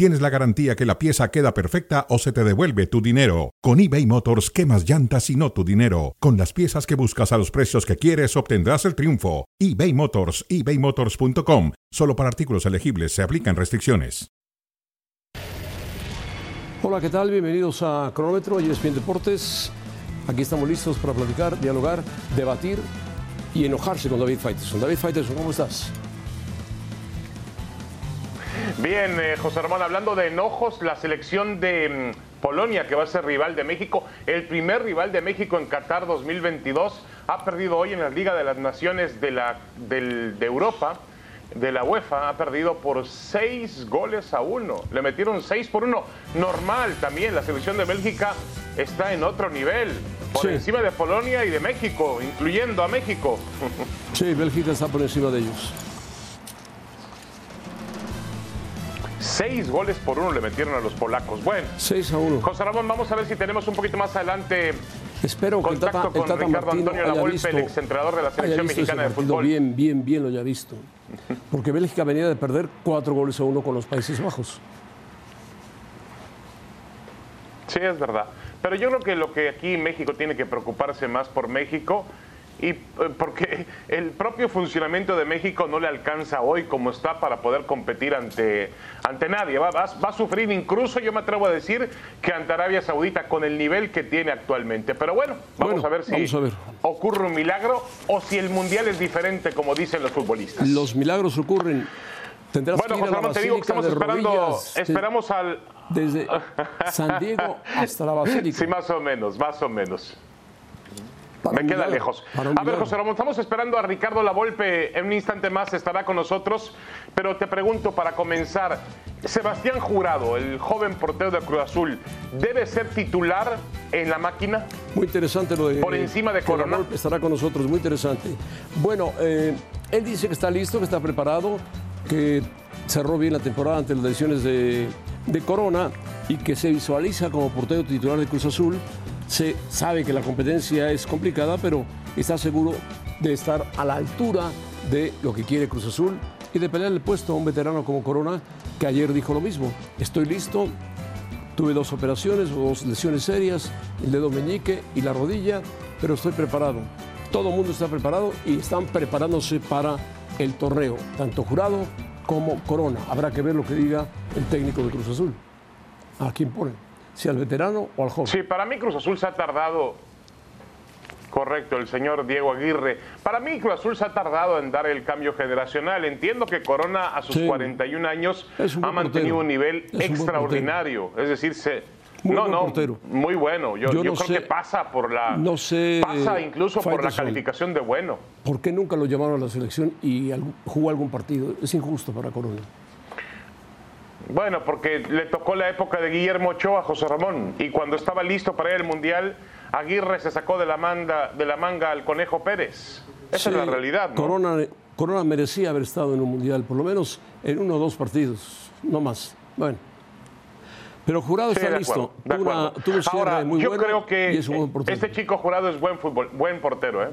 tienes la garantía que la pieza queda perfecta o se te devuelve tu dinero. Con eBay Motors, quemas llantas y no tu dinero. Con las piezas que buscas a los precios que quieres, obtendrás el triunfo. eBay Motors, ebaymotors.com. Solo para artículos elegibles se aplican restricciones. Hola, ¿qué tal? Bienvenidos a Cronómetro y ESPN Deportes. Aquí estamos listos para platicar, dialogar, debatir y enojarse con David Faitelson. David Faitelson, ¿cómo estás? Bien, eh, José Ramón, hablando de enojos, la selección de mm, Polonia, que va a ser rival de México, el primer rival de México en Qatar 2022, ha perdido hoy en la Liga de las Naciones de, la, del- de Europa, de la UEFA, ha perdido por seis goles a uno. Le metieron seis por uno. Normal también, la selección de Bélgica está en otro nivel, por Sí. encima de Polonia y de México, incluyendo a México. Sí, Bélgica está por encima de ellos. Seis goles por uno le metieron a los polacos. Bueno, 6 a 1. José Ramón, vamos a ver si tenemos un poquito más adelante Espero que el Tata, contacto el con Tata Ricardo Martino Antonio Lavolpe, visto, el de la selección mexicana de fútbol. Bien, bien, bien lo haya visto. Porque Bélgica venía de perder cuatro goles a uno con los Países Bajos. Sí, es verdad. Pero yo creo que lo que aquí México tiene que preocuparse más por México y eh, porque el propio funcionamiento de México no le alcanza hoy como está para poder competir ante, ante nadie. Va, va- va a sufrir incluso, yo me atrevo a decir, que ante Arabia Saudita con el nivel que tiene actualmente. Pero bueno, vamos Bueno, a ver si a ver. ocurre un milagro o si el Mundial es diferente como dicen los futbolistas. Los milagros ocurren. Tendrás Bueno, que ir José Ramón, te digo que estamos esperando, rodillas, esperamos al... desde San Diego hasta la Basílica. Sí, más o menos, más o menos. Para Me queda lejos. A ver. José Ramón, estamos esperando a Ricardo Lavolpe. En un instante más estará con nosotros. Pero te pregunto para comenzar: Sebastián Jurado, el joven portero de Cruz Azul, ¿debe ser titular en la máquina? Muy interesante lo de. Por encima de Corona. Lavolpe Estará con nosotros, muy interesante. Bueno, eh, él dice que está listo, que está preparado, que cerró bien la temporada ante las lesiones de, de Corona y que se visualiza como portero titular de Cruz Azul. Se sabe que la competencia es complicada, pero está seguro de estar a la altura de lo que quiere Cruz Azul y de pelear el puesto a un veterano como Corona, que ayer dijo lo mismo. Estoy listo, Tuve dos operaciones, dos lesiones serias, el dedo meñique y la rodilla, pero estoy preparado. Todo el mundo está preparado y están preparándose para el torneo, tanto jurado como Corona. Habrá que ver lo que diga el técnico de Cruz Azul. ¿A quién ponen? Si al veterano o al joven. Sí, para mí Cruz Azul se ha tardado. Correcto, el señor Diego Aguirre. Para mí Cruz Azul se ha tardado en dar el cambio generacional. Entiendo que Corona a sus Sí. 41 años ha mantenido portero. un nivel Es un buen extraordinario. Es decir, se... Muy no, no, portero. muy bueno. Yo, Yo yo no creo sé- que pasa por la... no sé, Pasa incluso por la calificación de bueno. ¿Por qué nunca lo llamaron a la selección y jugó algún partido? Es injusto para Corona. Bueno, porque le tocó la época de Guillermo Ochoa, José Ramón, y cuando estaba listo para ir al Mundial, Aguirre se sacó de la, manga, de la manga al Conejo Pérez. Esa es la realidad, ¿no? Corona, Corona merecía haber estado en un mundial, por lo menos en uno o dos partidos, no más. Bueno. Pero Jurado Sí, está listo. acuerdo, Tuvo, una- Ahora, muy yo creo que es este chico jurado es buen fútbol, buen portero, ¿eh?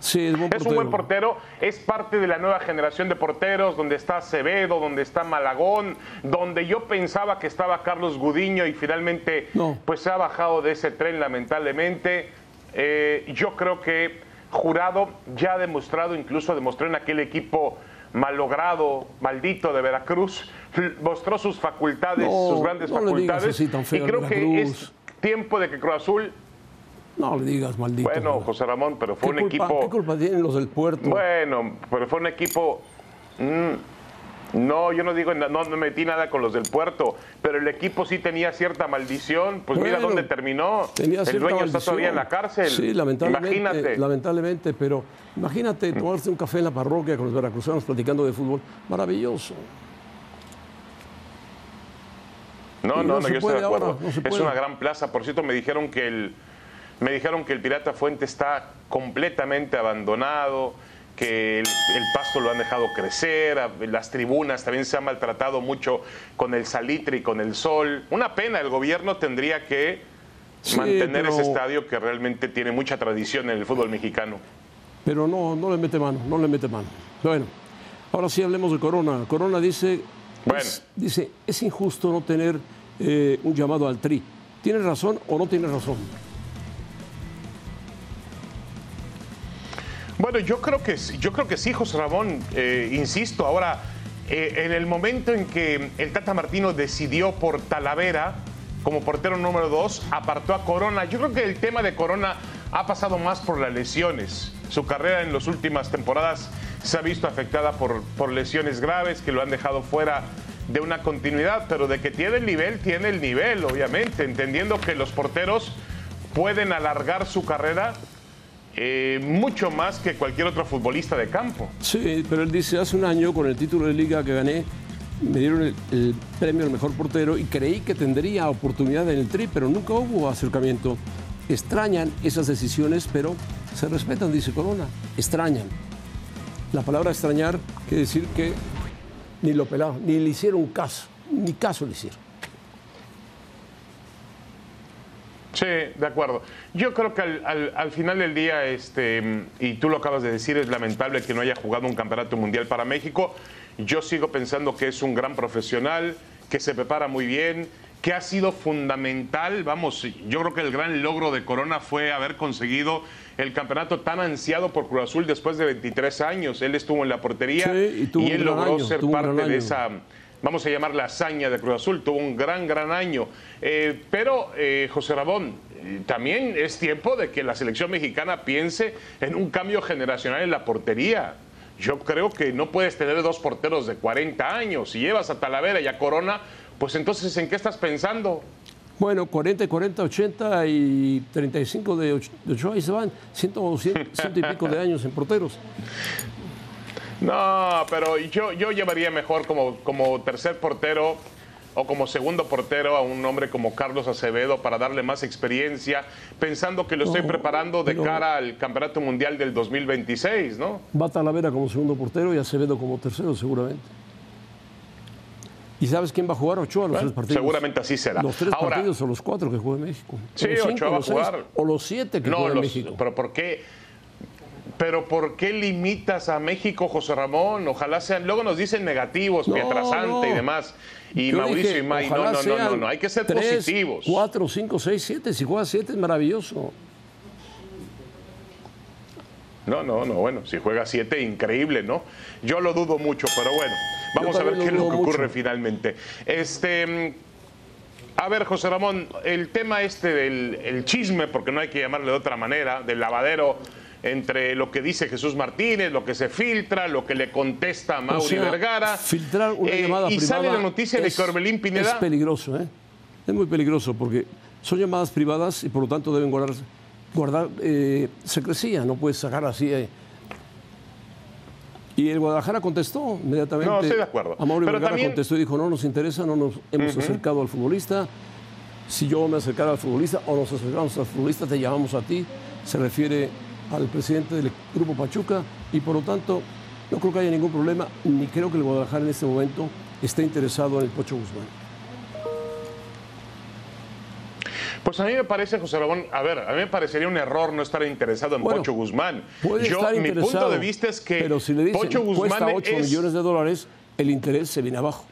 Sí, es, buen Es portero. un buen portero, es parte de la nueva generación de porteros, donde está Acevedo, donde está Malagón, donde yo pensaba que estaba Carlos Gudiño y finalmente No. pues se ha bajado de ese tren lamentablemente. Eh, yo creo que Jurado ya ha demostrado, incluso demostró en aquel equipo malogrado, maldito de Veracruz, mostró sus facultades, No, sus grandes no facultades. así y creo que es tiempo de que Cruz Azul, No le digas, maldito. bueno. José Ramón, pero fue ¿Qué un culpa, equipo... ¿Qué culpa tienen los del puerto? Bueno, pero fue un equipo. mm, no, yo no digo, no, no me metí nada con los del puerto, pero el equipo sí tenía cierta maldición. Pues mira dónde terminó. Tenía el dueño está maldición. todavía en la cárcel. Sí, lamentablemente. Imagínate. Lamentablemente, pero imagínate tomarse un café en la parroquia con los veracruzanos platicando de fútbol. Maravilloso. No, no, no yo estoy de acuerdo. ahora, no se es una gran plaza. Por cierto, me dijeron que el me dijeron que el Pirata Fuente está completamente abandonado, que el, pasto lo han dejado crecer, las tribunas también se han maltratado mucho con el salitre y con el sol. Una pena, el gobierno tendría que mantener ese estadio que realmente tiene mucha tradición en el fútbol mexicano. Pero no, no le mete mano, no le mete mano. Bueno, ahora sí hablemos de Corona. Corona dice, bueno. es, dice, es injusto no tener eh, un llamado al tri. ¿Tiene razón o no tiene razón? Bueno, yo creo que, yo creo que sí, José Ramón. Eh, insisto, ahora, eh, en el momento en que el Tata Martino decidió por Talavera como portero número dos, apartó a Corona. Yo creo que el tema de Corona ha pasado más por las lesiones. Su carrera en las últimas temporadas se ha visto afectada por, por lesiones graves que lo han dejado fuera de una continuidad, pero de que tiene el nivel, tiene el nivel, obviamente, entendiendo que los porteros pueden alargar su carrera eh, mucho más que cualquier otro futbolista de campo. Sí, pero él dice, hace un año con el título de liga que gané, me dieron el, premio al mejor portero y creí que tendría oportunidad en el tri, pero nunca hubo acercamiento. Extrañan esas decisiones, pero se respetan, dice Corona. Extrañan. La palabra extrañar quiere decir que ni lo pelaron, ni le hicieron caso, ni caso le hicieron. Sí, de acuerdo. Yo creo que al, final del día, este, y tú lo acabas de decir, es lamentable que no haya jugado un campeonato mundial para México. Yo sigo pensando que es un gran profesional, que se prepara muy bien, que ha sido fundamental. Vamos, yo creo que el gran logro de Corona fue haber conseguido el campeonato tan ansiado por Cruz Azul después de 23 años. Él estuvo en la portería y, él logró ser parte de esa vamos a llamar la hazaña de Cruz Azul, tuvo un gran, gran año. Eh, pero, eh, José Rabón, eh, también es tiempo de que la selección mexicana piense en un cambio generacional en la portería. Yo creo que no puedes tener dos porteros de 40 años. Si llevas a Talavera y a Corona, pues entonces, ¿en qué estás pensando? Bueno, 40, 40, 80 y 35 de Ochoa y se van 100, 100, ciento y pico de años en porteros. No, pero yo, yo llevaría mejor como, como tercer portero o como segundo portero a un hombre como Carlos Acevedo para darle más experiencia, pensando que lo estoy preparando de cara al Campeonato Mundial del 2026, ¿no? Va a Talavera como segundo portero y Acevedo como tercero, seguramente. ¿Y sabes quién va a jugar? Ochoa los tres partidos. Seguramente así será. Los tres partidos o los cuatro que juegue México. Sí, Ochoa va a jugar. o los siete que juegue México. Pero ¿por qué? Pero ¿por qué limitas a México, José Ramón? Ojalá sean. Luego nos dicen negativos, Pietrasante y demás. Y Mauricio y May. No, no, no, no, no, Hay que ser positivos. Cuatro, cinco, seis, siete. Si juega siete es maravilloso. No, no, no. Bueno, si juega siete, increíble, ¿no? Yo lo dudo mucho, pero bueno. Vamos a ver qué es lo que ocurre finalmente. Este. A ver, José Ramón, el tema este del chisme, porque no hay que llamarle de otra manera, del lavadero entre lo que dice Jesús Martínez, lo que se filtra, lo que le contesta a Mauri Vergara. Filtrar una eh, llamada y sale la noticia de que Orbelín Pineda. Es peligroso, ¿eh? Es muy peligroso porque son llamadas privadas y por lo tanto deben guardar, guardar eh, secrecía, no puedes sacar así. Eh. Y el Guadalajara contestó inmediatamente. No, estoy de acuerdo. A Mauri Vergara contestó y dijo: No nos interesa, no nos hemos acercado al futbolista. Si yo me acercara al futbolista o nos acercamos al futbolista, te llamamos a ti. Se refiere al presidente del Grupo Pachuca y por lo tanto no creo que haya ningún problema, ni creo que el Guadalajara en este momento esté interesado en el Pocho Guzmán. Pues a mí me parece, José Ramón, a ver, a mí me parecería un error no estar interesado en Pocho Guzmán. Yo, mi punto de vista es que pero si le dicen, Pocho Guzmán cuesta 8 millones de dólares, el interés se viene abajo.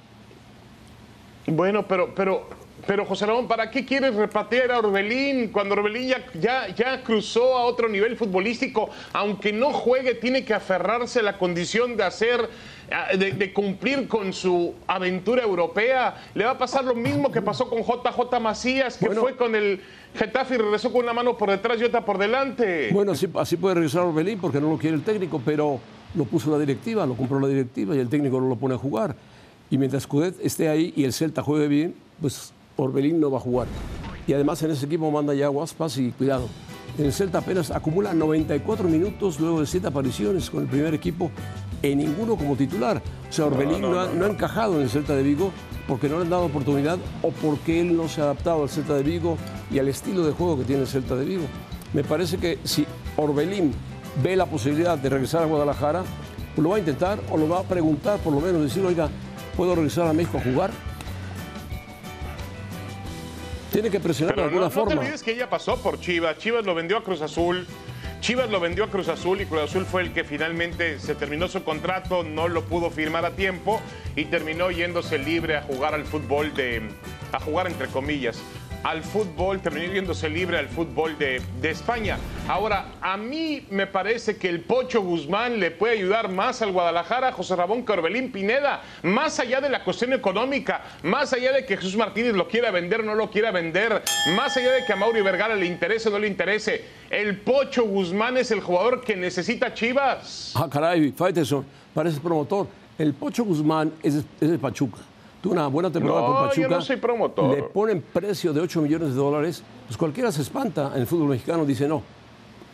Bueno, pero, pero pero José Ramón, ¿para qué quieres repatear a Orbelín cuando Orbelín ya, ya, cruzó a otro nivel futbolístico? Aunque no juegue, tiene que aferrarse a la condición de hacer, de, cumplir con su aventura europea. Le va a pasar lo mismo que pasó con JJ Macías, que fue con el Getafe y regresó con una mano por detrás y otra por delante. Bueno, así, así puede regresar Orbelín porque no lo quiere el técnico, pero lo puso la directiva, lo compró la directiva y el técnico no lo pone a jugar. Y mientras Cudet esté ahí y el Celta juegue bien, pues Orbelín no va a jugar. Y además en ese equipo manda ya Guaspas y cuidado. En el Celta apenas acumula 94 minutos luego de siete apariciones con el primer equipo, en ninguno como titular. O sea, Orbelín no, ha, encajado en el Celta de Vigo porque no le han dado oportunidad o porque él no se ha adaptado al Celta de Vigo y al estilo de juego que tiene el Celta de Vigo. Me parece que si Orbelín ve la posibilidad de regresar a Guadalajara, lo va a intentar o lo va a preguntar, por lo menos decir, oiga, ¿puedo regresar a México a jugar? Tiene que presionar Pero de alguna no, forma. no te olvides que ella pasó por Chivas. Chivas lo vendió a Cruz Azul. Chivas lo vendió a Cruz Azul y Cruz Azul fue el que finalmente se terminó su contrato, no lo pudo firmar a tiempo y terminó yéndose libre a jugar al fútbol de, a jugar entre comillas, al fútbol, terminó yéndose libre al fútbol de, de España. Ahora, a mí me parece que el Pocho Guzmán le puede ayudar más al Guadalajara, José Ramón Corbelín Pineda, más allá de la cuestión económica, más allá de que Jesús Martínez lo quiera vender o no lo quiera vender, más allá de que a Mauri Vergara le interese o no le interese. El Pocho Guzmán es el jugador que necesita Chivas. Ah, caray, Faitelson, parece promotor. El Pocho Guzmán es, es de Pachuca. Tuvo una buena temporada No, con yo Pachuca. no soy promotor. Le ponen precio de 8 millones de dólares. Pues cualquiera se espanta en el fútbol mexicano. Dice, no,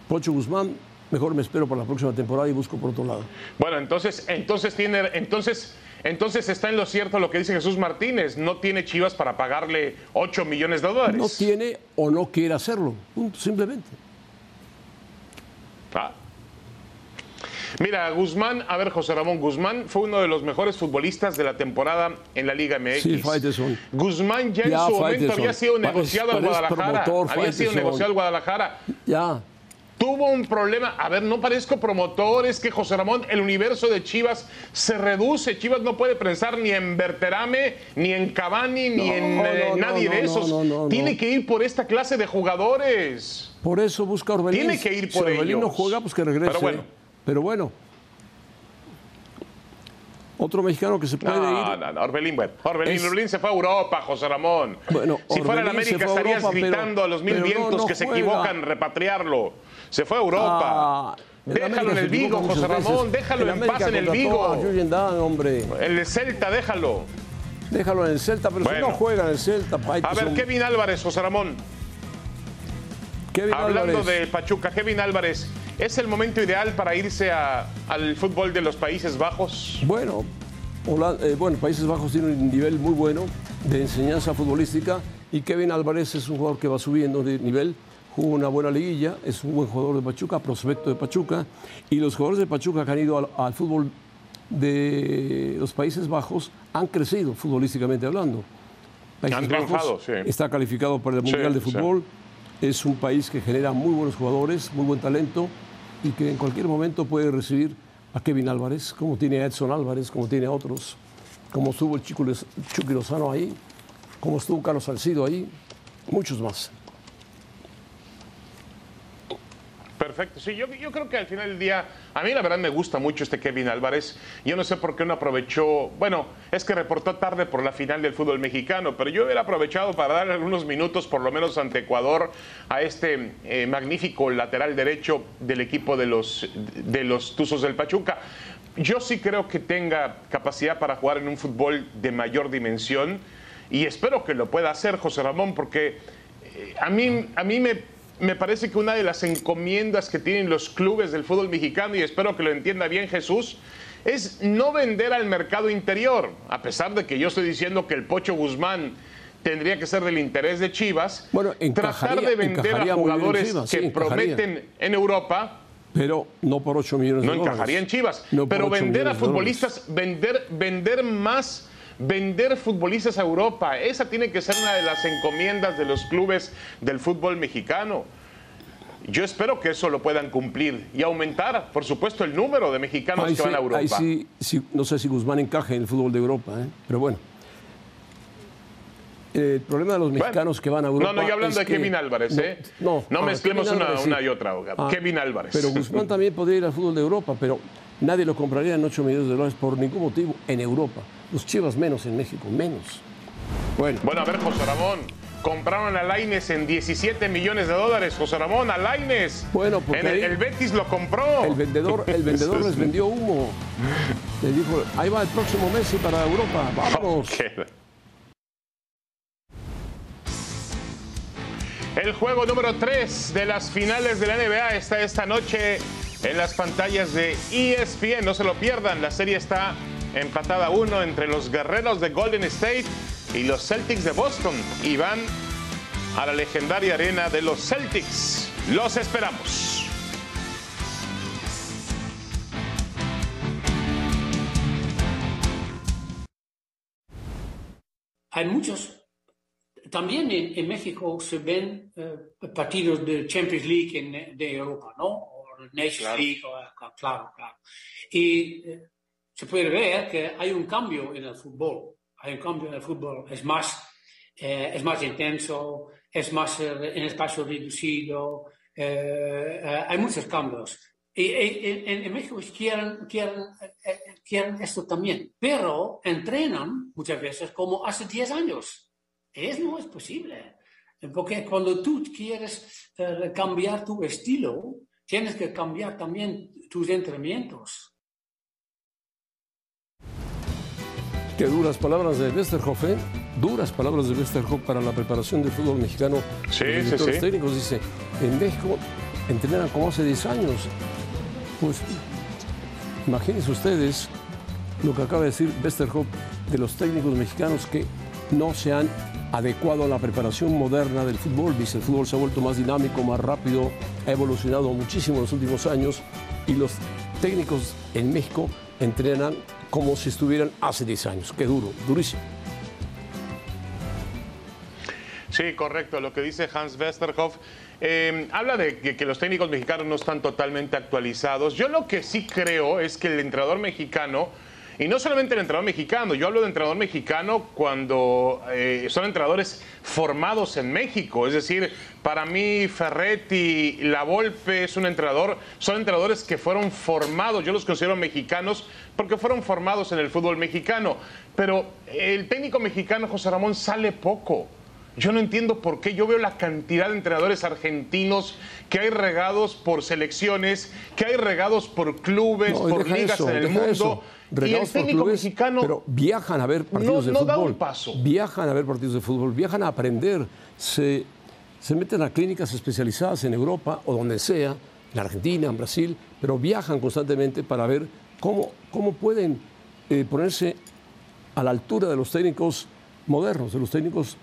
Pocho Guzmán, mejor me espero para la próxima temporada y busco por otro lado. Bueno, entonces, entonces tiene, entonces, entonces está en lo cierto lo que dice Jesús Martínez. No tiene Chivas para pagarle 8 millones de dólares. No tiene o no quiere hacerlo. Punto, simplemente. Ah. Mira, Guzmán, a ver, José Ramón, Guzmán fue uno de los mejores futbolistas de la temporada en la Liga MX. Sí. Guzmán ya, Ya, en su momento había sido negociado al Guadalajara. promotor, había sido negociado al Guadalajara. Ya. Tuvo un problema. A ver, no parezco promotor, es que José Ramón, el universo de Chivas se reduce. Chivas no puede pensar ni en Berterame, ni en Cavani, ni No, en no, eh, nadie no, de esos. no, no, no. Tiene que ir por esta clase de jugadores. Por eso busca Orbelín. Tiene que ir Si por Orbelín no juega, pues que regrese. Pero bueno. Pero bueno. Otro mexicano que se puede No, ir. no, no, Orbelín, bueno. Orbelín, Es- Orbelín se fue a Europa, José Ramón. Bueno, si fuera se América estarías Europa, pero- gritando a los mil no, vientos no que se equivocan repatriarlo. Se fue a Europa. Ah, déjalo en el Vigo, José veces. Ramón. Déjalo en paz en el Vigo. Jürgen Damm, hombre. El Celta, déjalo. Déjalo en el Celta, pero Bueno. si no juega en el Celta, A ver, Kevin Álvarez, José Ramón. Kevin Hablando Álvarez. de Pachuca, Kevin Álvarez, ¿es el momento ideal para irse a- al fútbol de los Países Bajos? Bueno, Hola- eh, bueno, Países Bajos tiene un nivel muy bueno de enseñanza futbolística y Kevin Álvarez es un jugador que va subiendo de nivel. Jugó una buena liguilla, es un buen jugador de Pachuca, prospecto de Pachuca. Y los jugadores de Pachuca que han ido al, al fútbol de los Países Bajos han crecido futbolísticamente hablando. Países Han triunfado, sí. Está calificado para el Sí, Mundial de sí. Fútbol. Es un país que genera muy buenos jugadores, muy buen talento y que en cualquier momento puede recibir a Kevin Álvarez, como tiene a Edson Álvarez, como tiene a otros, como estuvo el Chico Chucky Lozano ahí, como estuvo Carlos Salcido ahí, muchos más. Perfecto, sí, yo, yo creo que al final del día, a mí la verdad me gusta mucho este Kevin Álvarez. Yo no sé por qué no aprovechó, bueno, es que reportó tarde por la final del fútbol mexicano, pero yo hubiera aprovechado para darle algunos minutos, por lo menos ante Ecuador, a este eh, magnífico lateral derecho del equipo de los, de los Tuzos del Pachuca. Yo sí creo que tenga capacidad para jugar en un fútbol de mayor dimensión y espero que lo pueda hacer José Ramón, porque eh, a mí, a mí me me parece que una de las encomiendas que tienen los clubes del fútbol mexicano, y espero que lo entienda bien Jesús, es no vender al mercado interior, a pesar de que yo estoy diciendo que el Pocho Guzmán tendría que ser del interés de Chivas, Bueno, tratar de vender a jugadores Chivas, que prometen en Europa, Pero no por 8 millones no de dólares. encajaría en Chivas, No pero 8 vender a futbolistas, vender, vender más, vender futbolistas a Europa, esa tiene que ser una de las encomiendas de los clubes del fútbol mexicano. Yo espero que eso lo puedan cumplir y aumentar, por supuesto, el número de mexicanos Ahí que van a Europa. ahí sí, sí, no sé si Guzmán encaje en el fútbol de Europa, ¿eh? pero bueno. El problema de los Bueno. mexicanos que van a Europa. No, no, yo hablando de Kevin Álvarez, no, ¿eh? No, No ah, mezclemos una- una y otra, Kevin Álvarez. Pero Guzmán también podría ir al fútbol de Europa, pero nadie lo compraría en 8 millones de dólares por ningún motivo en Europa. Los Chivas menos en México, menos. Bueno, Bueno, a ver, José Ramón. Compraron a Laines en 17 millones de dólares, José Ramón, a Laines. Bueno, porque En el, Betis lo compró. el vendedor, el vendedor les vendió humo. Les dijo, ahí va el próximo Messi para Europa, vámonos. Ok. El juego número 3 de las finales de la NBA está esta noche en las pantallas de ESPN. No se lo pierdan, la serie está empatada uno entre los guerreros de Golden State y los Celtics de Boston. Y van a la legendaria arena de los Celtics. Los esperamos. Hay muchos. También en, México se ven eh, partidos de Champions League en, de Europa, ¿no? O Nations League, claro, claro. Y eh, se puede ver que hay un cambio en el fútbol. Hay un cambio en el fútbol. Es más, es más intenso, es más en espacio reducido. hay muchos cambios. Y, en, México quieren, quieren, quieren esto también, pero entrenan muchas veces como hace 10 años. Eso no es posible. Porque cuando tú quieres eh, cambiar tu estilo, tienes que cambiar también tus entrenamientos. Qué duras palabras de Westerhoff, ¿eh? Duras palabras de Westerhoff para la preparación del fútbol mexicano. Sí, sí, sí. técnicos dice, en México entrenan como hace 10 años. Pues imagínense ustedes lo que acaba de decir Westerhoff de los técnicos mexicanos que no se han adecuado a la preparación moderna del fútbol. Dice, el fútbol se ha vuelto más dinámico, más rápido, ha evolucionado muchísimo en los últimos años y los técnicos en México entrenan como si estuvieran hace 10 años. Qué duro, durísimo. Sí, correcto, lo que dice Hans Westerhoff. Eh, habla de que, los técnicos mexicanos no están totalmente actualizados. Yo lo que sí creo es que el entrenador mexicano y no solamente el entrenador mexicano, yo hablo de entrenador mexicano cuando eh, son entrenadores formados en México. Es decir, para mí Ferretti, La Volpe es un entrenador, son entrenadores que fueron formados, yo los considero mexicanos porque fueron formados en el fútbol mexicano. Pero el técnico mexicano José Ramón sale poco. Yo no entiendo por qué. Yo veo la cantidad de entrenadores argentinos que hay regados por selecciones, que hay regados por clubes, por ligas en el mundo y el técnico mexicano. Pero viajan a ver partidos de fútbol. Viajan a ver partidos de fútbol, viajan a aprender. Se, se meten a clínicas especializadas en Europa o donde sea, en Argentina, en Brasil, pero viajan constantemente para ver cómo, cómo pueden eh, ponerse a la altura de los técnicos modernos, de los técnicos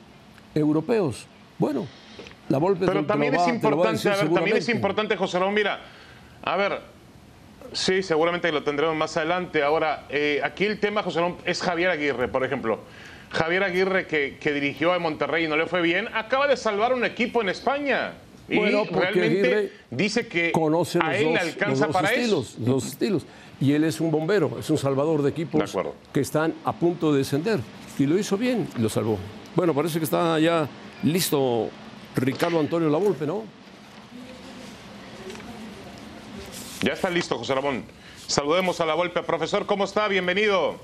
europeos. Bueno, la Volpe Pero también es importante, también es importante, José Ramón, mira, a ver, Sí, seguramente lo tendremos más adelante. Ahora, eh, aquí el tema, José es Javier Aguirre, por ejemplo. Javier Aguirre, que, dirigió a Monterrey y no le fue bien, acaba de salvar un equipo en España. y realmente dice que a él le alcanza para estilos, eso. Los estilos. Y él es un bombero, es un salvador de equipos que están a punto de descender. Y lo hizo bien y lo salvó. Bueno, parece que está ya listo Ricardo Antonio Lavolpe, ¿no? Ya está listo, José Ramón. Saludemos a la Volpe. Profesor, ¿cómo está? Bienvenido.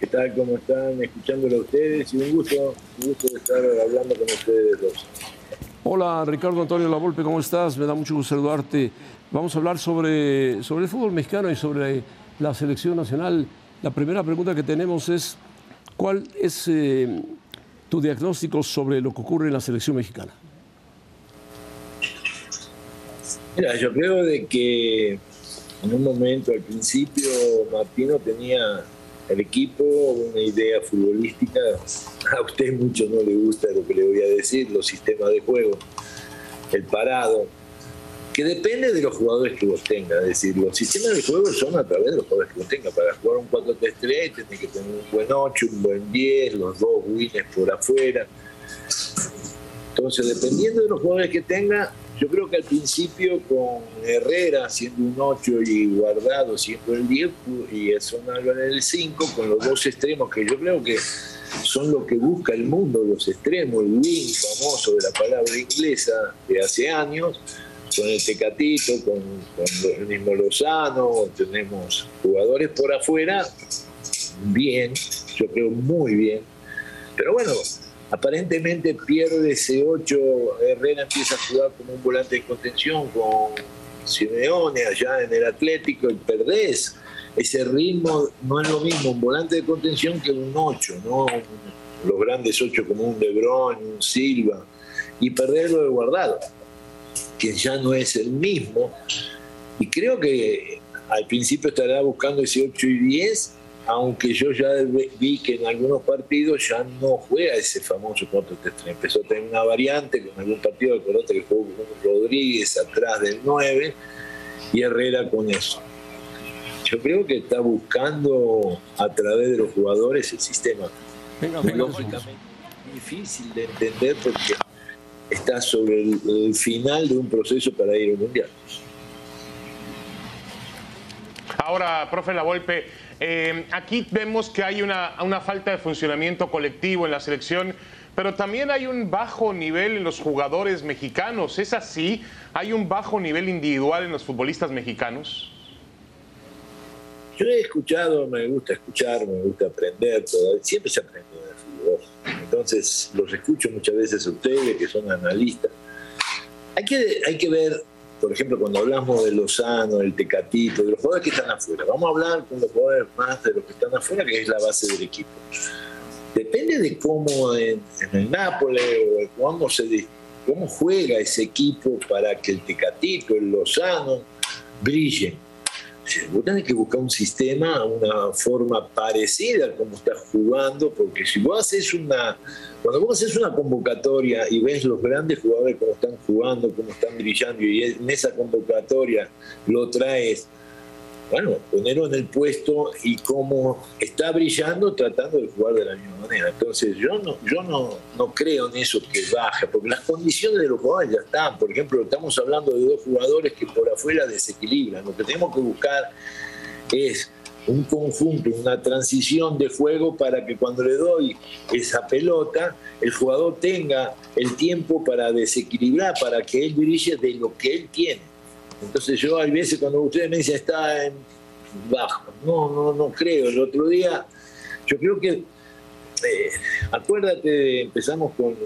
¿Qué tal? ¿Cómo están? Escuchándolo a ustedes y un gusto, un gusto de estar hablando con ustedes dos. Hola, Ricardo Antonio La Volpe, ¿cómo estás? Me da mucho gusto saludarte. Vamos a hablar sobre, sobre el fútbol mexicano y sobre la selección nacional. La primera pregunta que tenemos es, ¿cuál es eh, tu diagnóstico sobre lo que ocurre en la selección mexicana? Mira, yo creo de que en un momento al principio Martino tenía el equipo, una idea futbolística. A usted mucho no le gusta lo que le voy a decir, los sistemas de juego, el parado, que depende de los jugadores que vos tengas. Es decir, los sistemas de juego son a través de los jugadores que vos tengas. Para jugar un 4-3-3 tenés que tener un buen 8, un buen 10, los dos wins por afuera. Entonces, dependiendo de los jugadores que tenga, yo creo que al principio con Herrera siendo un 8 y Guardado siendo el 10 y Edson en el 5, con los dos extremos que yo creo que son lo que busca el mundo, los extremos, el wing famoso de la palabra inglesa de hace años, con el Tecatito, con, con el mismo Lozano, tenemos jugadores por afuera, bien, yo creo muy bien, pero bueno, aparentemente pierde ese 8, Herrera empieza a jugar como un volante de contención con Simeone allá en el Atlético y perdés ese ritmo, no es lo mismo un volante de contención que un 8, ¿no? los grandes 8 como un De Bruyne, un Silva, y perderlo de guardado, que ya no es el mismo, y creo que al principio estará buscando ese 8 y 10 aunque yo ya vi que en algunos partidos ya no juega ese famoso 4 3 Empezó a tener una variante con algún partido, acordate que jugó con Rodríguez atrás del 9 y Herrera con eso. Yo creo que está buscando a través de los jugadores el sistema. Venga, difícil de entender porque está sobre el, final de un proceso para ir al mundial. Ahora, profe La Volpe, eh, aquí vemos que hay una, una falta de funcionamiento colectivo en la selección pero también hay un bajo nivel en los jugadores mexicanos. ¿Es así? ¿Hay un bajo nivel individual en los futbolistas mexicanos? Yo he escuchado, me gusta escuchar, me gusta aprender, siempre se aprende de fútbol. Entonces los escucho muchas veces a ustedes que son analistas. Hay que, hay que ver, por ejemplo, cuando hablamos de Lozano, del Tecatito, de los jugadores que están afuera. Vamos a hablar con los jugadores más de los que están afuera, que es la base del equipo. Depende de cómo en, el Nápoles o cómo, se, cómo juega ese equipo para que el Tecatito, el Lozano, brillen. Vos que buscar un sistema, una forma parecida a cómo estás jugando, porque si vos haces una, cuando vos haces una convocatoria y ves los grandes jugadores cómo están jugando, cómo están brillando, y en esa convocatoria lo traes bueno, ponerlo en el puesto y cómo está brillando tratando de jugar de la misma manera. Entonces yo no, yo no, no creo en eso que baje, porque las condiciones de los jugadores ya están. Por ejemplo, estamos hablando de dos jugadores que por afuera desequilibran. Lo que tenemos que buscar es un conjunto, una transición de juego para que cuando le doy esa pelota, el jugador tenga el tiempo para desequilibrar, para que él brille de lo que él tiene entonces yo hay veces cuando ustedes me dicen está en bajo, no, no, no creo. El otro día, yo creo que, eh, acuérdate, empezamos con,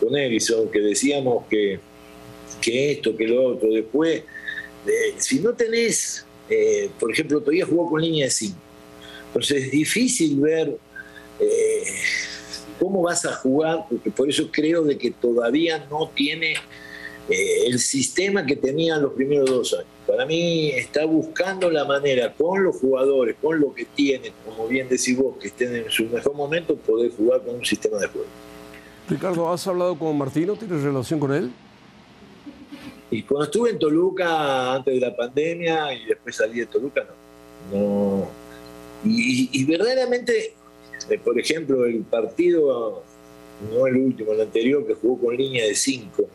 con Edison, que decíamos que, que esto, que lo otro, después, eh, si no tenés, eh, por ejemplo, todavía jugó con línea de 5, entonces es difícil ver cómo vas a jugar, porque por eso creo de que todavía no tiene eh, el sistema que tenían los primeros dos años. Para mí está buscando la manera con los jugadores, con lo que tienen, como bien decís vos, que estén en su mejor momento, poder jugar con un sistema de juego. Ricardo, ¿has hablado con Martino? ¿Tienes relación con él? Y cuando estuve en Toluca antes de la pandemia y después salí de Toluca, no. Y, verdaderamente, eh, por ejemplo, el partido, no el último, el anterior, que jugó con línea de 5,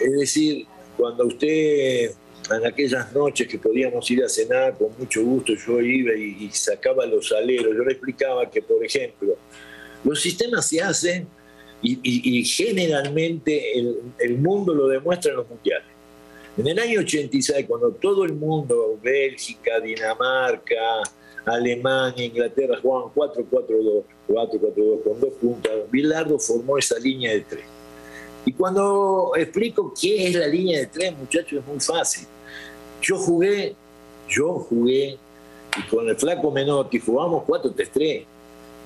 es decir, cuando usted en aquellas noches que podíamos ir a cenar con mucho gusto, yo iba y, sacaba los aleros, yo le explicaba que, por ejemplo, los sistemas se hacen y, generalmente el, mundo lo demuestra en los mundiales. En el año 86, cuando todo el mundo, Bélgica, Dinamarca, Alemania, Inglaterra, jugaban 4-4-2, 4-4-2 con dos puntas, Bilardo formó esa línea de tres. Y cuando explico qué es la línea de tres, muchachos, es muy fácil. Yo jugué, yo jugué, y con el flaco Menotti jugamos 4-3-3.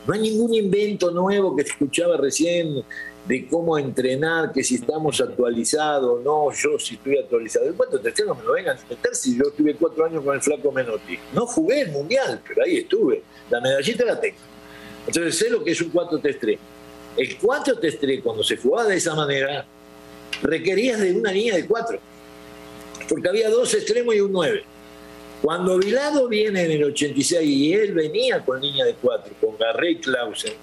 No hay ningún invento nuevo que escuchaba recién de cómo entrenar, que si estamos actualizados, no, yo si estoy actualizado. El 4-3-3 no me lo vengan a meter si yo estuve cuatro años con el flaco Menotti. No jugué el mundial, pero ahí estuve. La medallita la tengo. Entonces sé lo que es un 4-3-3. El 4-3-3, cuando se jugaba de esa manera, requerías de una línea de cuatro, porque había dos extremos y un 9. Cuando Vilado viene en el 86 y él venía con línea de cuatro, con Garré y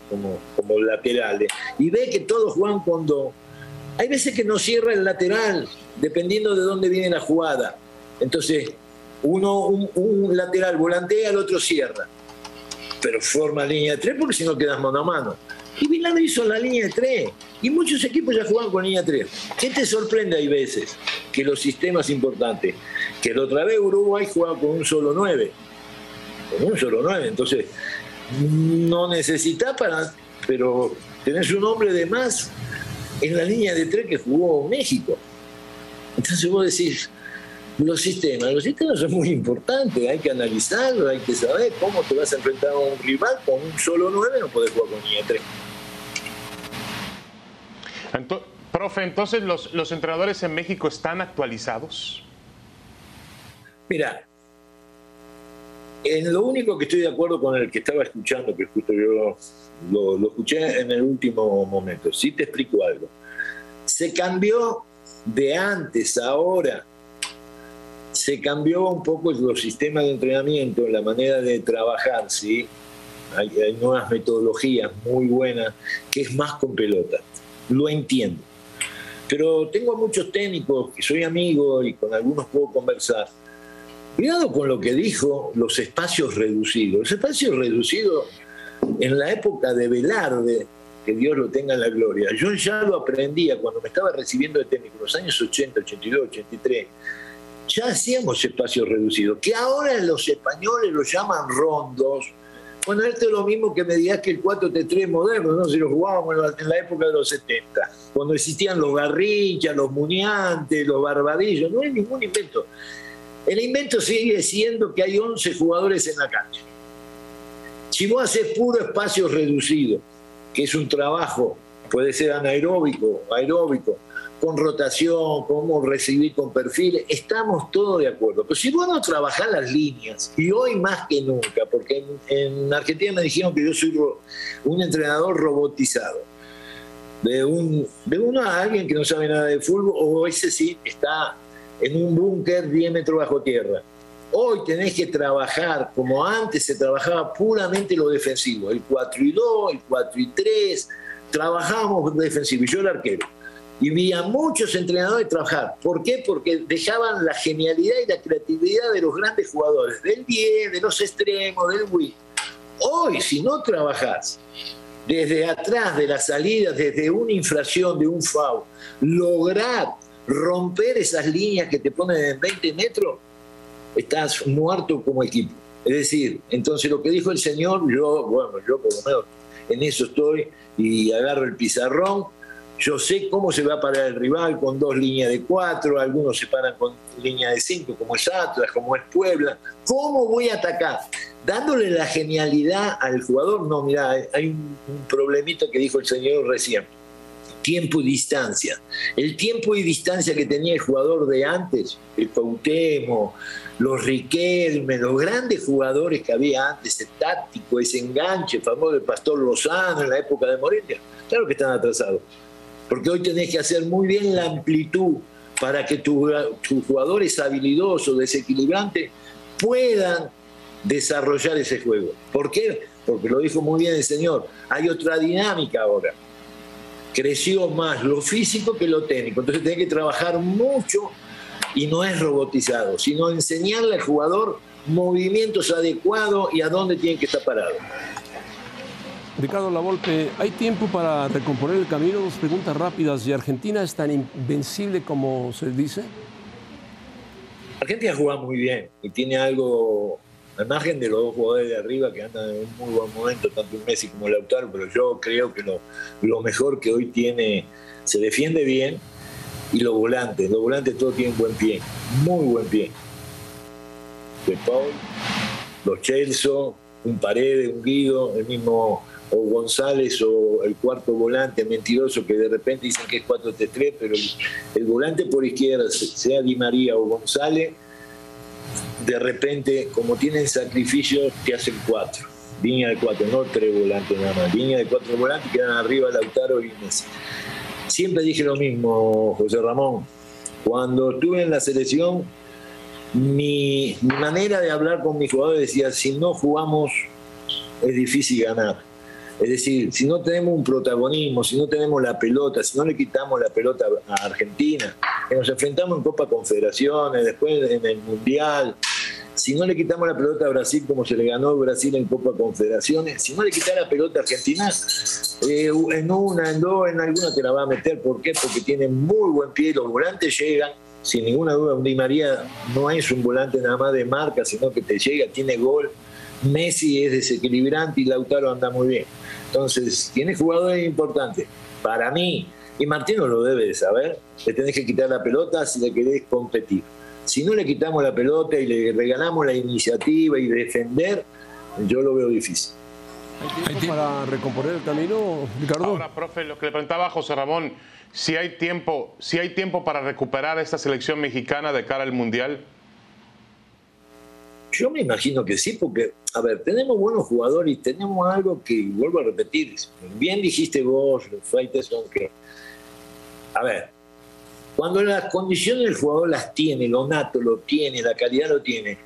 como, como laterales, y ve que todos juegan con dos, hay veces que no cierra el lateral, dependiendo de dónde viene la jugada. Entonces, uno, un, un lateral volantea, el otro cierra. Pero forma línea de tres porque si no quedas mano a mano. Y Vilano hizo la línea de 3. Y muchos equipos ya juegan con línea 3. ¿Qué te sorprende hay veces? Que los sistemas importantes. Que la otra vez Uruguay jugaba con un solo 9. Con un solo 9. Entonces, no necesita para. Pero tenés un hombre de más en la línea de 3 que jugó México. Entonces vos decís, los sistemas, los sistemas son muy importantes, hay que analizarlos, hay que saber cómo te vas a enfrentar a un rival con un solo 9, no puedes jugar con línea 3 profe, entonces los, entrenadores en México están actualizados. Mira, en lo único que estoy de acuerdo con el que estaba escuchando, que justo yo lo, escuché en el último momento, sí te explico algo. Se cambió de antes a ahora, se cambió un poco los sistemas de entrenamiento, la manera de trabajar, ¿sí? hay, nuevas metodologías muy buenas, que es más con pelota. Lo entiendo. Pero tengo muchos técnicos que soy amigo y con algunos puedo conversar. Cuidado con lo que dijo los espacios reducidos. Los espacios reducidos en la época de Velarde, que Dios lo tenga en la gloria, yo ya lo aprendía cuando me estaba recibiendo de técnico, en los años 80, 82, 83, ya hacíamos espacios reducidos, que ahora los españoles lo llaman rondos. Bueno, esto es lo mismo que me digas que el 4-3 moderno, ¿no? Si lo jugábamos en la, época de los 70, cuando existían los garrinchas, los muñantes, los barbadillos, no hay ningún invento. El invento sigue siendo que hay 11 jugadores en la cancha. Si vos haces puro espacio reducido, que es un trabajo, puede ser anaeróbico, aeróbico, con rotación, cómo recibir con perfiles, estamos todos de acuerdo. Pero si vos no trabajás las líneas, y hoy más que nunca, porque en, Argentina me dijeron que yo soy un entrenador robotizado, de, un, de uno a alguien que no sabe nada de fútbol, o ese sí está en un búnker 10 metros bajo tierra. Hoy tenés que trabajar como antes se trabajaba puramente lo defensivo, el 4 y 2, el 4 y 3, trabajábamos defensivo y yo el arquero. Y vi a muchos entrenadores trabajar. ¿Por qué? Porque dejaban la genialidad y la creatividad de los grandes jugadores, del 10, de los extremos, del Wii. Hoy, si no trabajás desde atrás de la salida, desde una infracción, de un foul, lograr romper esas líneas que te ponen en 20 metros, estás muerto como equipo. Es decir, entonces lo que dijo el Señor, yo, bueno, yo por lo menos en eso estoy y agarro el pizarrón. Yo sé cómo se va a parar el rival con dos líneas de cuatro, algunos se paran con línea de cinco, como es Atlas, como es Puebla. ¿Cómo voy a atacar? Dándole la genialidad al jugador. No, mira, hay un, problemita que dijo el Señor recién tiempo y distancia. El tiempo y distancia que tenía el jugador de antes, el Pautemo, los Riquelme, los grandes jugadores que había antes, el táctico, ese enganche famoso del Pastor Lozano en la época de Morelia, claro que están atrasados. Porque hoy tenés que hacer muy bien la amplitud para que tus jugadores habilidosos, desequilibrantes, puedan desarrollar ese juego. ¿Por qué? Porque lo dijo muy bien el señor, hay otra dinámica ahora creció más lo físico que lo técnico. Entonces tiene que trabajar mucho y no es robotizado, sino enseñarle al jugador movimientos adecuados y a dónde tiene que estar parado. Ricardo Lavolpe, ¿hay tiempo para recomponer el camino? Dos preguntas rápidas. ¿Y Argentina es tan invencible como se dice? Argentina juega muy bien y tiene algo al margen de los dos jugadores de arriba que andan en un muy buen momento, tanto Messi como Lautaro, pero yo creo que lo, mejor que hoy tiene, se defiende bien, y los volantes, los volantes todos tienen buen pie, muy buen pie. De Paul, los Chelsea, un Paredes, un Guido, el mismo o González o el cuarto volante mentiroso que de repente dicen que es 4-3, pero el, volante por izquierda, sea Di María o González, de repente, como tienen sacrificios, te hacen cuatro. Línea de cuatro, no tres volantes nada más. Línea de cuatro volantes quedan arriba Lautaro y Messi. Siempre dije lo mismo, José Ramón. Cuando estuve en la selección, mi manera de hablar con mis jugadores decía, si no jugamos, es difícil ganar es decir, si no tenemos un protagonismo, si no tenemos la pelota, si no le quitamos la pelota a Argentina, que nos enfrentamos en Copa Confederaciones, después en el Mundial, si no le quitamos la pelota a Brasil como se le ganó Brasil en Copa Confederaciones, si no le quitamos la pelota a Argentina, eh, en una, en dos, en alguna te la va a meter. ¿Por qué? Porque tiene muy buen pie, los volantes llegan, sin ninguna duda, Di María no es un volante nada más de marca, sino que te llega, tiene gol. Messi es desequilibrante y Lautaro anda muy bien. Entonces, tiene jugadores importantes. Para mí, y Martino lo debe de saber, le tenés que quitar la pelota si le querés competir. Si no le quitamos la pelota y le regalamos la iniciativa y defender, yo lo veo difícil. ¿Hay tiempo para recomponer el camino, Ricardo? Ahora, profe, lo que le preguntaba a José Ramón, si hay tiempo, si hay tiempo para recuperar esta selección mexicana de cara al Mundial. Yo me imagino que sí, porque, a ver, tenemos buenos jugadores y tenemos algo que, vuelvo a repetir, bien dijiste vos, Faiteson, que, a ver, cuando las condiciones del jugador las tiene, lo nato lo tiene, la calidad lo tiene,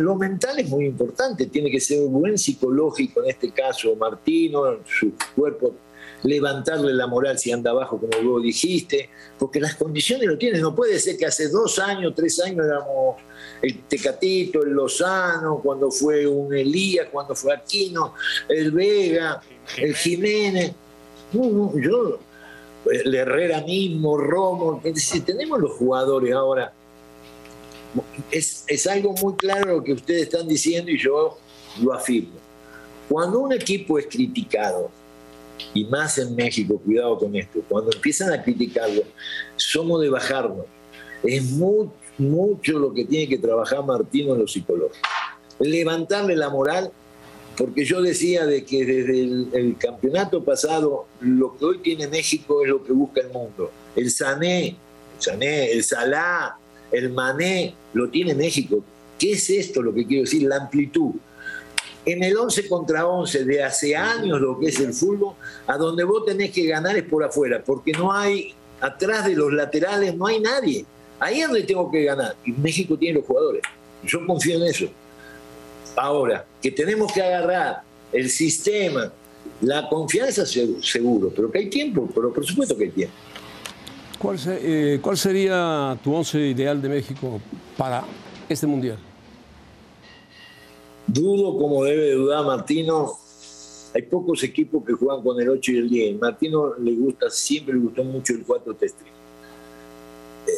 lo mental es muy importante, tiene que ser un buen psicológico en este caso, Martino, su cuerpo, levantarle la moral si anda abajo, como vos dijiste, porque las condiciones lo tienen. No puede ser que hace dos años, tres años éramos el Tecatito, el Lozano, cuando fue un Elías, cuando fue Aquino, el Vega, el Jiménez. No, no, yo, el Herrera mismo, Romo, si tenemos los jugadores ahora es, algo muy claro lo que ustedes están diciendo y yo lo afirmo. Cuando un equipo es criticado, y más en México, cuidado con esto, cuando empiezan a criticarlo, somos de bajarnos. Es mucho lo que tiene que trabajar Martino en lo psicológico. Levantarle la moral, porque yo decía de que desde el, el, campeonato pasado, lo que hoy tiene México es lo que busca el mundo. El Sané, el Sané, el Salá, el mané lo tiene México. ¿Qué es esto lo que quiero decir? La amplitud. En el 11 contra 11 de hace años lo que es el fútbol, a donde vos tenés que ganar es por afuera, porque no hay, atrás de los laterales no hay nadie. Ahí es donde tengo que ganar. Y México tiene los jugadores. Yo confío en eso. Ahora, que tenemos que agarrar el sistema, la confianza seguro, pero que hay tiempo, pero por supuesto que hay tiempo. Eh, ¿Cuál, sería tu once ideal de México para este mundial? Dudo como debe dudar Martino. Hay pocos equipos que juegan con el 8 y el 10. Martino le gusta, siempre le gustó mucho el 4 3 eh,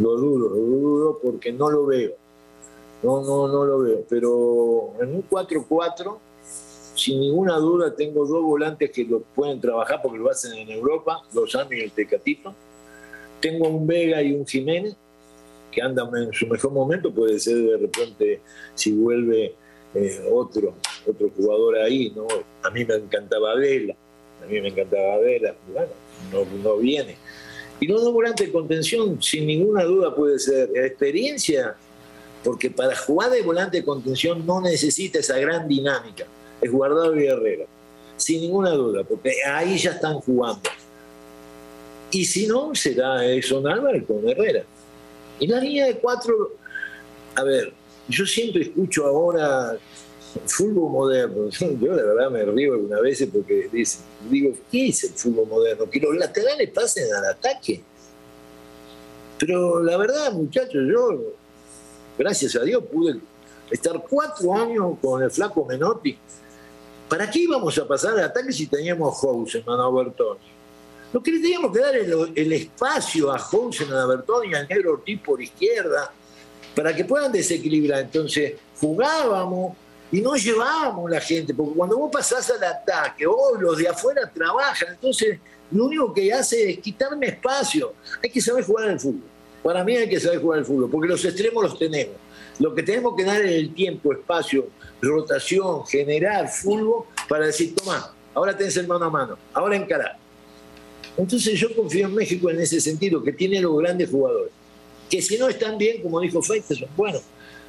lo dudo, lo dudo porque no lo veo. No, no, no lo veo. Pero en un 4-4, sin ninguna duda, tengo dos volantes que lo pueden trabajar porque lo hacen en Europa, los Ami y el Tecatito tengo un Vega y un Jiménez que andan en su mejor momento, puede ser de repente si vuelve eh, otro, otro jugador ahí, ¿no? A mí me encantaba Vela, a mí me encantaba Vela, bueno, no, no viene. Y no dos volantes de contención, sin ninguna duda puede ser experiencia, porque para jugar de volante de contención no necesita esa gran dinámica, es Guardado y Herrera, sin ninguna duda, porque ahí ya están jugando. Y si no, será Edson Álvarez con Herrera. Y la línea de cuatro, a ver, yo siempre escucho ahora fútbol moderno. Yo la verdad me río algunas veces porque digo, ¿qué es el fútbol moderno? Que los laterales pasen al ataque. Pero la verdad, muchachos, yo, gracias a Dios, pude estar cuatro años con el flaco Menotti. ¿Para qué íbamos a pasar al ataque si teníamos House en Mano Bertoni? Lo que le teníamos que dar el, el espacio a Holsen, a Bertoni y al negro Ortiz por izquierda para que puedan desequilibrar. Entonces jugábamos y no llevábamos la gente, porque cuando vos pasás al ataque, o los de afuera trabajan, entonces lo único que hace es quitarme espacio. Hay que saber jugar al fútbol. Para mí hay que saber jugar al fútbol, porque los extremos los tenemos. Lo que tenemos que dar es el tiempo, espacio, rotación, generar fútbol para decir, toma, ahora tenés el mano a mano, ahora encarar. Entonces yo confío en México en ese sentido, que tiene los grandes jugadores. Que si no están bien, como dijo Faitelson, bueno,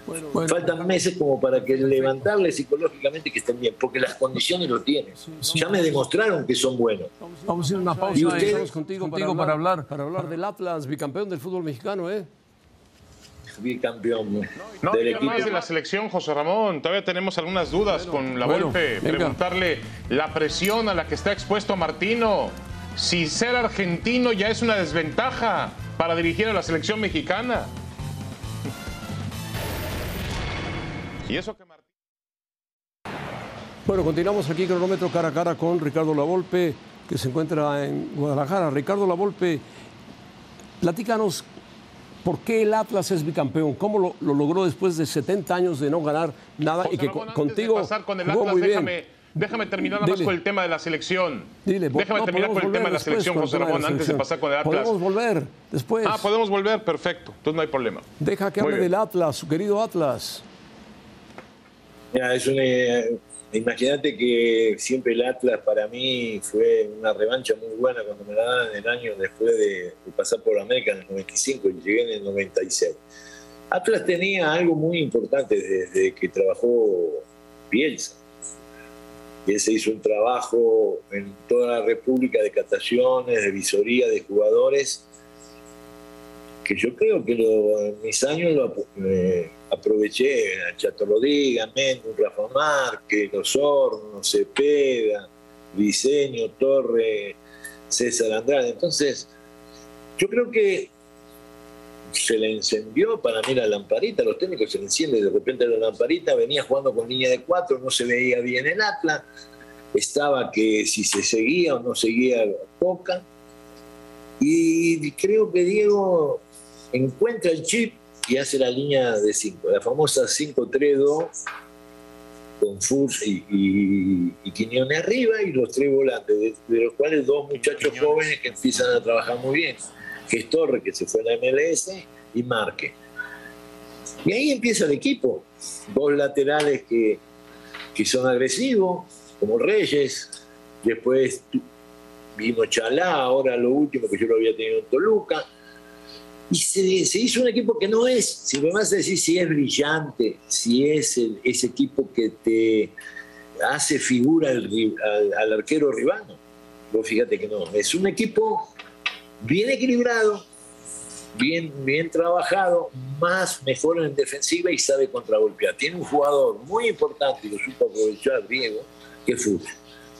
bueno, faltan meses como para que levantarles psicológicamente que estén bien, porque las condiciones lo tienen. ya me demostraron que son buenos. Vamos a hacer una pausa y estamos contigo, para, hablar, para, hablar, del Atlas, bicampeón del fútbol mexicano, ¿eh? Bicampeón. No, del equipo. más de la selección, José Ramón. Todavía tenemos algunas dudas con la golpe. Preguntarle la presión a la que está expuesto Martino si ser argentino ya es una desventaja para dirigir a la selección mexicana. Y eso que Martín... Bueno, continuamos aquí cronómetro cara a cara con Ricardo Lavolpe, que se encuentra en Guadalajara. Ricardo Lavolpe, platícanos por qué el Atlas es bicampeón, cómo lo, logró después de 70 años de no ganar nada y que contigo pasar con el Atlas, bien. Déjame terminar nada más con el tema de la selección. Déjame terminar con el tema de la selección, José Ramón, antes de pasar con el Atlas. Podemos volver después. Ah, podemos volver, perfecto. Entonces no hay problema. Deja que hable del Atlas, su querido Atlas. Ya, es imagínate que siempre el Atlas para mí fue una revancha muy buena cuando me la daban el año después de, pasar por América en el 95 y llegué en el 96. Atlas tenía algo muy importante desde que trabajó Bielsa se hizo un trabajo en toda la República de cataciones, de visoría de jugadores, que yo creo que en mis años lo aproveché a Chato Rodríguez, Mendoza, Rafa Márquez, Los Hornos, Cepeda, Diseño, Torre, César Andrade. Entonces, yo creo que se le encendió para mí la lamparita, los técnicos se le enciende de repente la lamparita, venía jugando con línea de cuatro, no se veía bien el Atlas, estaba que si se seguía o no seguía poca, y creo que Diego encuentra el chip y hace la línea de 5, la famosa 5-3-2 con Furs y, y, Quiñones arriba y los tres volantes, de, los cuales dos muchachos jóvenes que empiezan a trabajar muy bien, que es Torre, que se fue a la MLS, y Marque. Y ahí empieza el equipo, dos laterales que, que son agresivos, como Reyes, después vino Chalá, ahora lo último que yo lo había tenido en Toluca, y se, hizo un equipo que no es, si me vas a decir si es brillante, si es ese equipo que te hace figura al, arquero ribano. Vos fíjate que no, es un equipo bien equilibrado, bien, bien trabajado, más mejor en defensiva y sabe contragolpear. Tiene un jugador muy importante lo supo aprovechar Diego, que es Un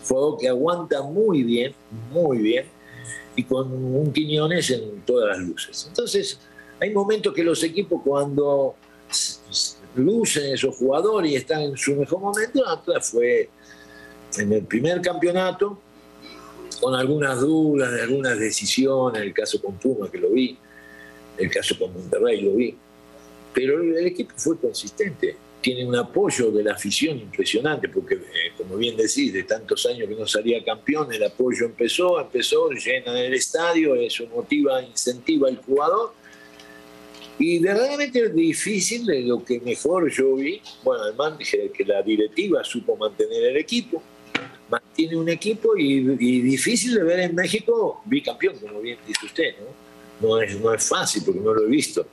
jugador que aguanta muy bien, muy bien y con un Quiñones en todas las luces. Entonces, hay momentos que los equipos cuando lucen esos jugadores y están en su mejor momento, Atlas fue en el primer campeonato, con algunas dudas de algunas decisiones, el caso con Puma que lo vi, el caso con Monterrey lo vi, pero el equipo fue consistente tiene un apoyo de la afición impresionante, porque eh, como bien decís, de tantos años que no salía campeón, el apoyo empezó, empezó, llena el estadio, eso motiva, incentiva al jugador. Y verdaderamente difícil, de lo que mejor yo vi, bueno, además dije que la directiva supo mantener el equipo, mantiene un equipo y, y difícil de ver en México bicampeón, como bien dice usted, ¿no? No es, no es fácil porque no lo he visto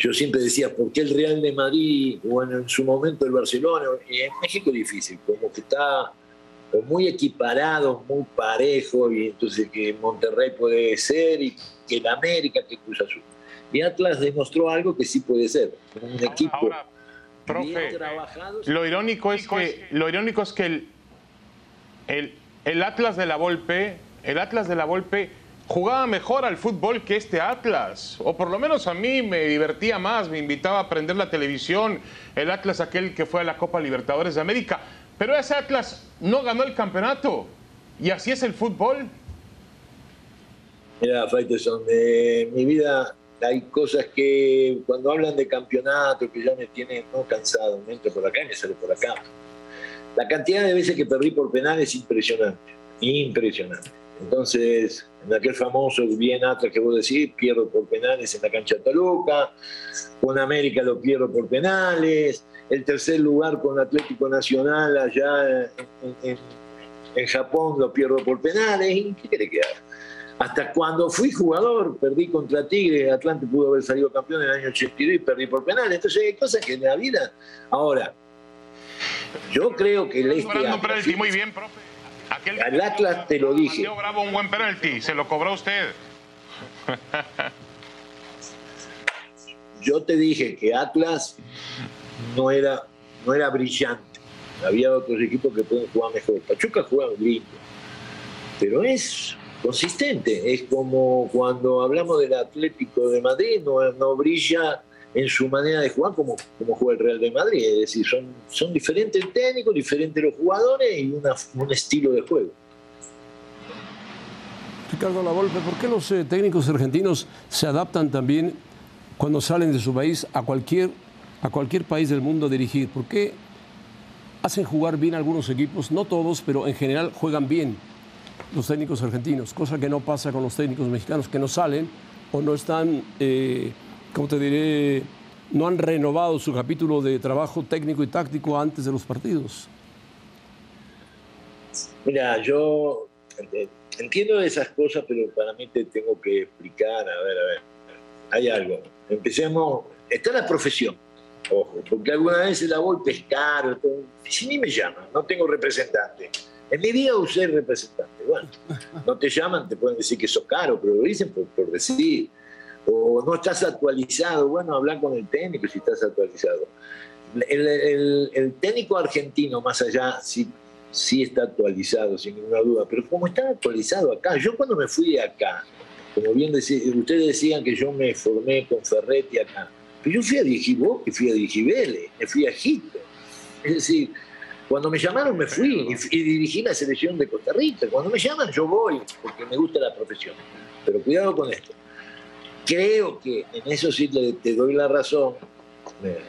yo siempre decía, ¿por qué el Real de Madrid o en su momento el Barcelona? Y en México es difícil, como que está muy equiparado, muy parejo, y entonces que Monterrey puede ser y que el América, que Cruz Azul. Y Atlas demostró algo que sí puede ser, un equipo bien trabajado. Lo irónico es que, lo irónico es que el, el, Atlas de la Volpe, el Atlas de la Volpe jugaba mejor al fútbol que este Atlas, o por lo menos a mí me divertía más, me invitaba a aprender la televisión, el Atlas aquel que fue a la Copa Libertadores de América, pero ese Atlas no ganó el campeonato, y así es el fútbol. Mira, Faitelson, en mi vida hay cosas que cuando hablan de campeonato, que ya me tienen no cansado, me entro por acá y me sale por acá. La cantidad de veces que perdí por penal es impresionante, impresionante. Entonces, en aquel famoso bien atrás que vos decís, pierdo por penales en la cancha de Toluca, con América lo pierdo por penales, el tercer lugar con Atlético Nacional allá en, Japón lo pierdo por penales, ¿y qué quiere que haga? Hasta cuando fui jugador, perdí contra Tigre, Atlante pudo haber salido campeón en el año 82 y perdí por penales. Entonces hay cosas que en la vida... Ahora, yo creo que el este... Muy bien, profe. Al Atlas te lo dije. Bravo un buen penalti, se lo cobró usted. Yo te dije que Atlas no era, no era brillante. Había otros equipos que pueden jugar mejor. Pachuca juega lindo, pero es consistente. Es como cuando hablamos del Atlético de Madrid, no, no brilla en su manera de jugar como, como juega el Real de Madrid. Es decir, son, son diferentes técnicos, diferentes los jugadores y un estilo de juego. Ricardo Lavolpe, ¿por qué los eh, técnicos argentinos se adaptan también cuando salen de su país a cualquier, a cualquier país del mundo a dirigir? ¿Por qué hacen jugar bien algunos equipos? No todos, pero en general juegan bien los técnicos argentinos, cosa que no pasa con los técnicos mexicanos que no salen o no están... Eh, como te diré, no han renovado su capítulo de trabajo técnico y táctico antes de los partidos. Mira, yo eh, entiendo esas cosas, pero para mí te tengo que explicar, a ver, a ver, hay algo. Empecemos, está la profesión, ojo, porque alguna vez la golpe es caro, si ni me llaman, no tengo representante. En mi vida usé representante. Bueno, no te llaman, te pueden decir que sos caro, pero lo dicen por, por decir. O no estás actualizado. Bueno, habla con el técnico si estás actualizado. El, técnico argentino, más allá, sí, sí está actualizado, sin ninguna duda, pero como está actualizado acá, yo cuando me fui acá, como bien decía, ustedes decían que yo me formé con Ferretti acá, pero yo fui a dirigir y fui a dirigir Vélez, me fui a Egipto. Es decir, cuando me llamaron me fui y, dirigí la selección de Costa Rica. Cuando me llaman yo voy porque me gusta la profesión. Pero cuidado con esto. Creo que en eso sí te, doy la razón.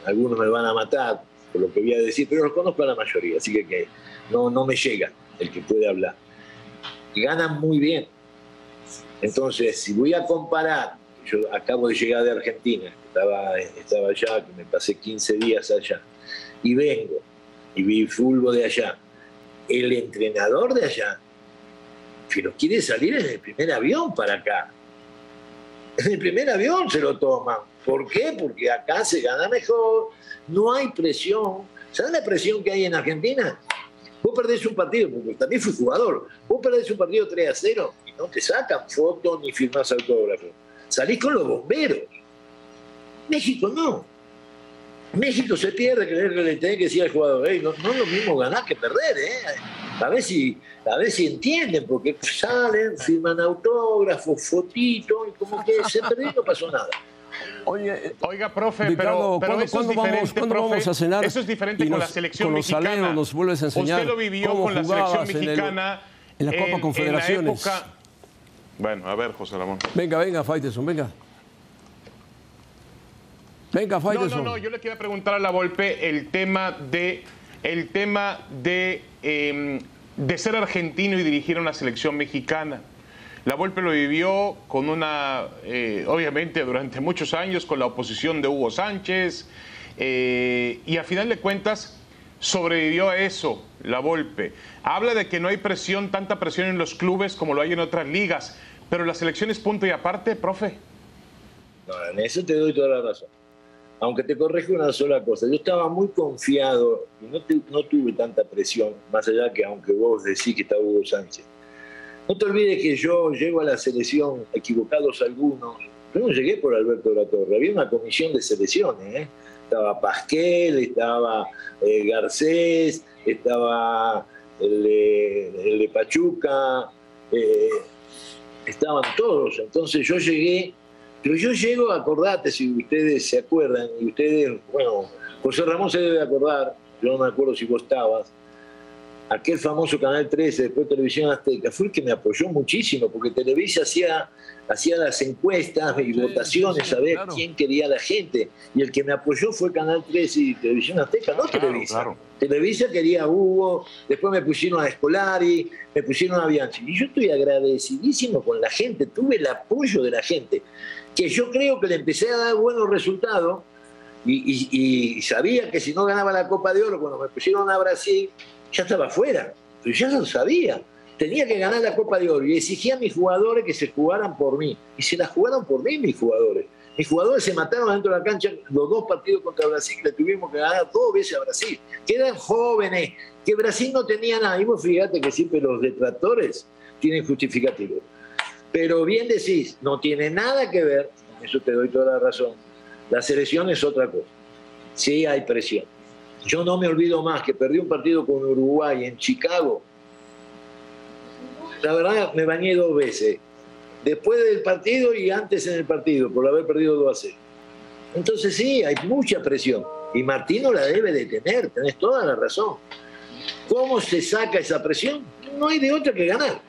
algunos me van a matar por lo que voy a decir, pero los conozco a la mayoría, así que, no, no me llega el que puede hablar. Ganan muy bien. Entonces, si voy a comparar, yo acabo de llegar de Argentina, estaba, estaba allá, me pasé 15 días allá, y vengo y vi fútbol de allá. El entrenador de allá, pero quiere salir en el primer avión para acá. El primer avión se lo toman. ¿Por qué? Porque acá se gana mejor, no hay presión. ¿Sabes la presión que hay en Argentina? Vos perdés un partido, porque también fui jugador, vos perdés un partido 3 a 0 y no te sacan fotos ni firmás autógrafo. Salís con los bomberos. México no. México se pierde, que le tiene que decir al jugador, no, es lo mismo ganar que perder, ¿eh? A ver si, a ver si entienden, porque salen, firman autógrafos, fotitos, y como que se perdió y no pasó nada. Oye, Oiga, profe, pero, pero eso es diferente, vamos, vamos a cenar? Eso es diferente con la selección con los mexicana. nos vuelves a enseñar Usted lo vivió con la selección mexicana en, la Copa Confederaciones. Bueno, a ver, José Ramón. Venga, venga, Faiteson, venga. Venga, No, no, no, yo le quería preguntar a la Volpe el tema de, el tema de, em, de ser argentino y dirigir una selección mexicana. La Volpe lo vivió con una, eh, obviamente durante muchos años, con la oposición de Hugo Sánchez, eh, y a final de cuentas sobrevivió a eso, la Volpe. Habla de que no hay presión, tanta presión en los clubes como lo hay en otras ligas, pero la selección es punto y aparte, profe. No, en eso te doy toda la razón aunque te corrige una sola cosa, yo estaba muy confiado y no, no tuve tanta presión, más allá que aunque vos decís que está Hugo Sánchez. No te olvides que yo llego a la selección, equivocados algunos, yo no llegué por Alberto de la Torre, había una comisión de selecciones, ¿eh? estaba Pasquel, estaba eh, Garcés, estaba el de, Pachuca, eh, estaban todos, entonces yo llegué pero yo llego, acordate, si ustedes se acuerdan, y ustedes, bueno, José Ramón se debe acordar, yo no me acuerdo si vos estabas, aquel famoso Canal 13, después Televisión Azteca, fue el que me apoyó muchísimo, porque Televisa hacía, hacía las encuestas y votaciones a ver quién quería a la gente. Y el que me apoyó fue Canal 13 y Televisión Azteca, no Televisa. Televisa quería a Hugo, después me pusieron a Escolari, me pusieron a Bianchi. Y yo estoy agradecidísimo con la gente, tuve el apoyo de la gente que yo creo que le empecé a dar buenos resultados y, sabía que si no ganaba la Copa de Oro cuando me pusieron a Brasil, ya estaba fuera. Pero ya lo sabía. Tenía que ganar la Copa de Oro y exigía a mis jugadores que se jugaran por mí. Y se la jugaron por mí mis jugadores. Mis jugadores se mataron dentro de la cancha los dos partidos contra Brasil, que le tuvimos que ganar dos veces a Brasil, que eran jóvenes, que Brasil no tenía nada. Y vos fíjate que siempre los detractores tienen justificativo. Pero bien decís, no tiene nada que ver, eso te doy toda la razón. La selección es otra cosa. Sí hay presión. Yo no me olvido más que perdí un partido con Uruguay en Chicago. La verdad, me bañé dos veces. Después del partido y antes en el partido, por haber perdido 2 a 0. Entonces sí, hay mucha presión. Y Martino la debe de tener, tenés toda la razón. ¿Cómo se saca esa presión? No hay de otra que ganar.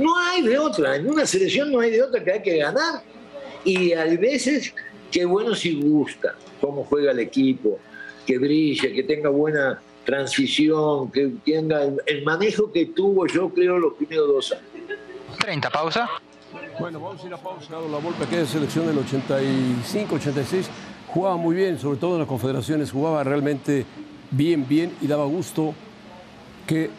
No hay de otra, en una selección no hay de otra que hay que ganar. Y a veces, qué bueno si gusta cómo juega el equipo, que brille, que tenga buena transición, que tenga el, manejo que tuvo, yo creo, los primeros dos años. 30, pausa. Bueno, vamos a ir a pausa. La Volpe, que es selección del 85, 86, jugaba muy bien, sobre todo en las confederaciones, jugaba realmente bien, bien y daba gusto que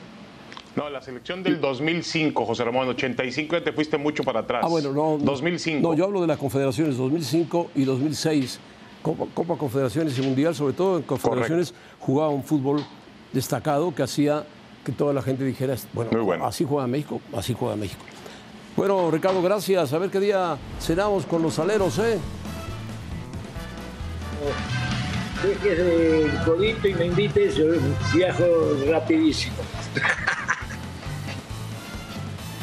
no, la selección del 2005, José Ramón, 85 ya te fuiste mucho para atrás. Ah, bueno, no. 2005. No, yo hablo de las confederaciones 2005 y 2006. Copa, Confederaciones y Mundial, sobre todo en Confederaciones, jugaba un fútbol destacado que hacía que toda la gente dijera, bueno, así juega México, así juega México. Bueno, Ricardo, gracias. A ver qué día cenamos con los aleros, ¿eh? Deje el codito y me invite, yo viajo rapidísimo.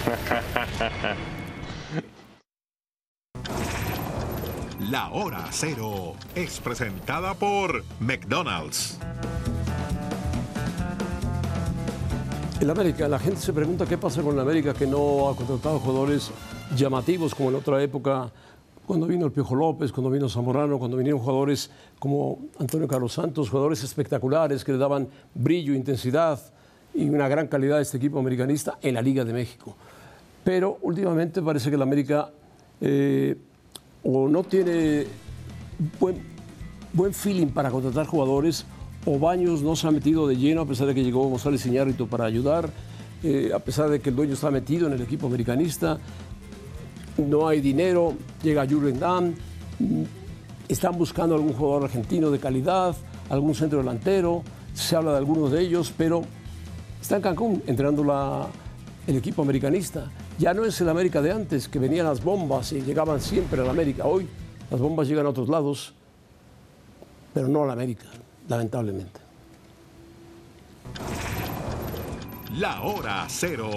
La hora cero es presentada por McDonald's. En América, la gente se pregunta qué pasa con la América que no ha contratado jugadores llamativos como en otra época, cuando vino el Piojo López, cuando vino Zamorano, cuando vinieron jugadores como Antonio Carlos Santos, jugadores espectaculares que le daban brillo, intensidad y una gran calidad a este equipo americanista en la Liga de México. Pero últimamente parece que la América eh, o no tiene buen, buen feeling para contratar jugadores o Baños no se ha metido de lleno a pesar de que llegó González Iñárritu para ayudar, eh, a pesar de que el dueño está metido en el equipo americanista, no hay dinero, llega Jurgen Damm, mm, están buscando algún jugador argentino de calidad, algún centro delantero, se habla de algunos de ellos, pero está en Cancún entrenando la, el equipo americanista. Ya no es el América de antes, que venían las bombas y llegaban siempre a la América. Hoy las bombas llegan a otros lados, pero no a la América, lamentablemente. La hora cero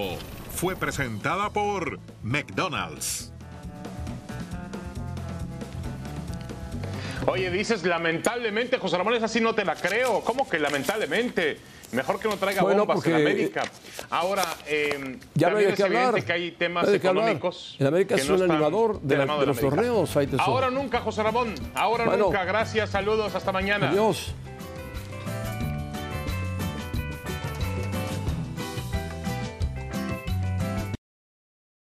fue presentada por McDonald's. Oye, dices lamentablemente, José Ramón, es así, no te la creo. ¿Cómo que lamentablemente? Mejor que no traiga Bueno, bombas en porque, América. Ahora, eh, Ya no hay es hablar. evidente que hay temas No hay hablar. económicos. El América que es no un animador de la- de los torneos, Ahora nunca, José Ramón. Ahora Bueno. nunca. Gracias, saludos, hasta mañana. Adiós.